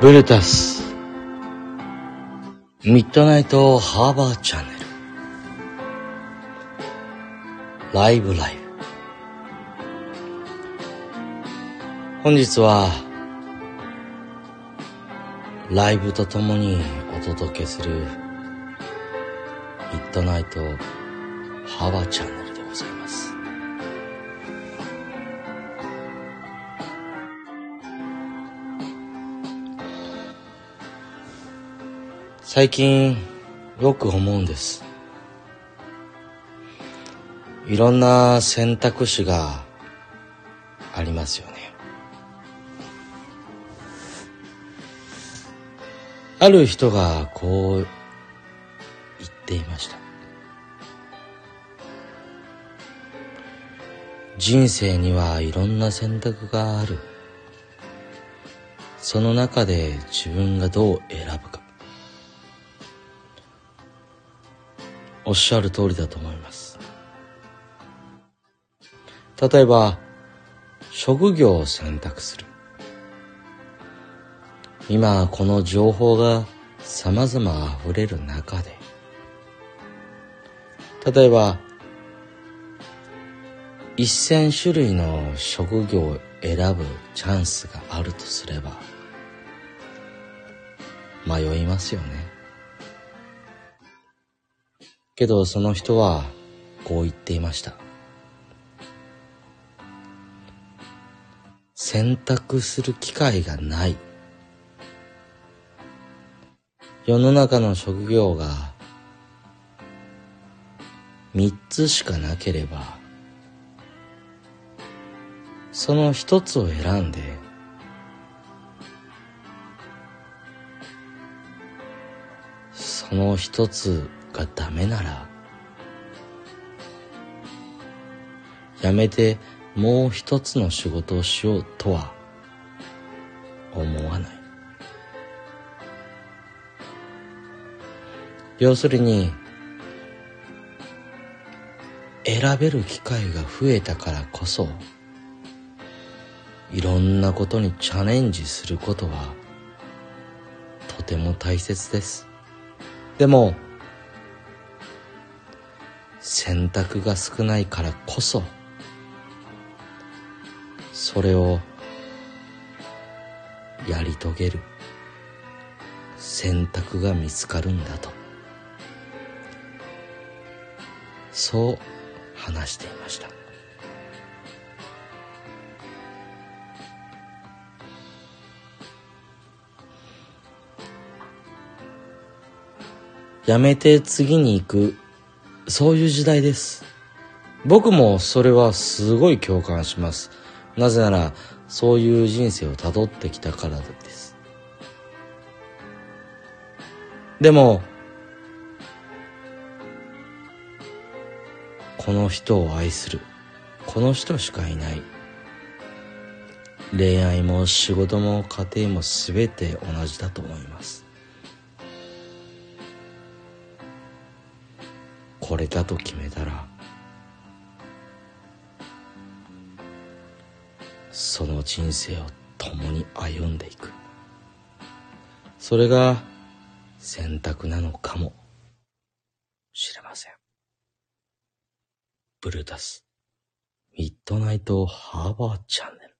ブルタス。ミッドナイトハーバーチャンネル。ライブライブ。本日はライブとともにお届けするミッドナイトハーバーチャンネルでございます。最近よく思うんです。いろんな選択肢がありますよね。ある人がこう言っていました。人生にはいろんな選択がある。その中で自分がどう選ぶか。おっしゃる通りだと思います。例えば職業を選択する。今この情報が様々溢れる中で。例えば一千種類の職業を選ぶチャンスがあるとすれば迷いますよね。けどその人はこう言っていました。選択する機会がない。世の中の職業が三つしかなければその一つを選んでその一つがダメならやめてもう一つの仕事をしようとは思わない。要するに選べる機会が増えたからこそいろんなことにチャレンジすることはとても大切です。でも選択が少ないからこそそれをやり遂げる。選択が見つかるんだと。そう話していました。やめて次に行くそういう時代です。僕もそれはすごい共感します。なぜならそういう人生をたどってきたからです。でもこの人を愛する。この人しかいない。恋愛も仕事も家庭も全て同じだと思います。これだと決めたらその人生を共に歩んでいく。それが選択なのかもしれません。ブルータスミッドナイトハーバーチャンネル。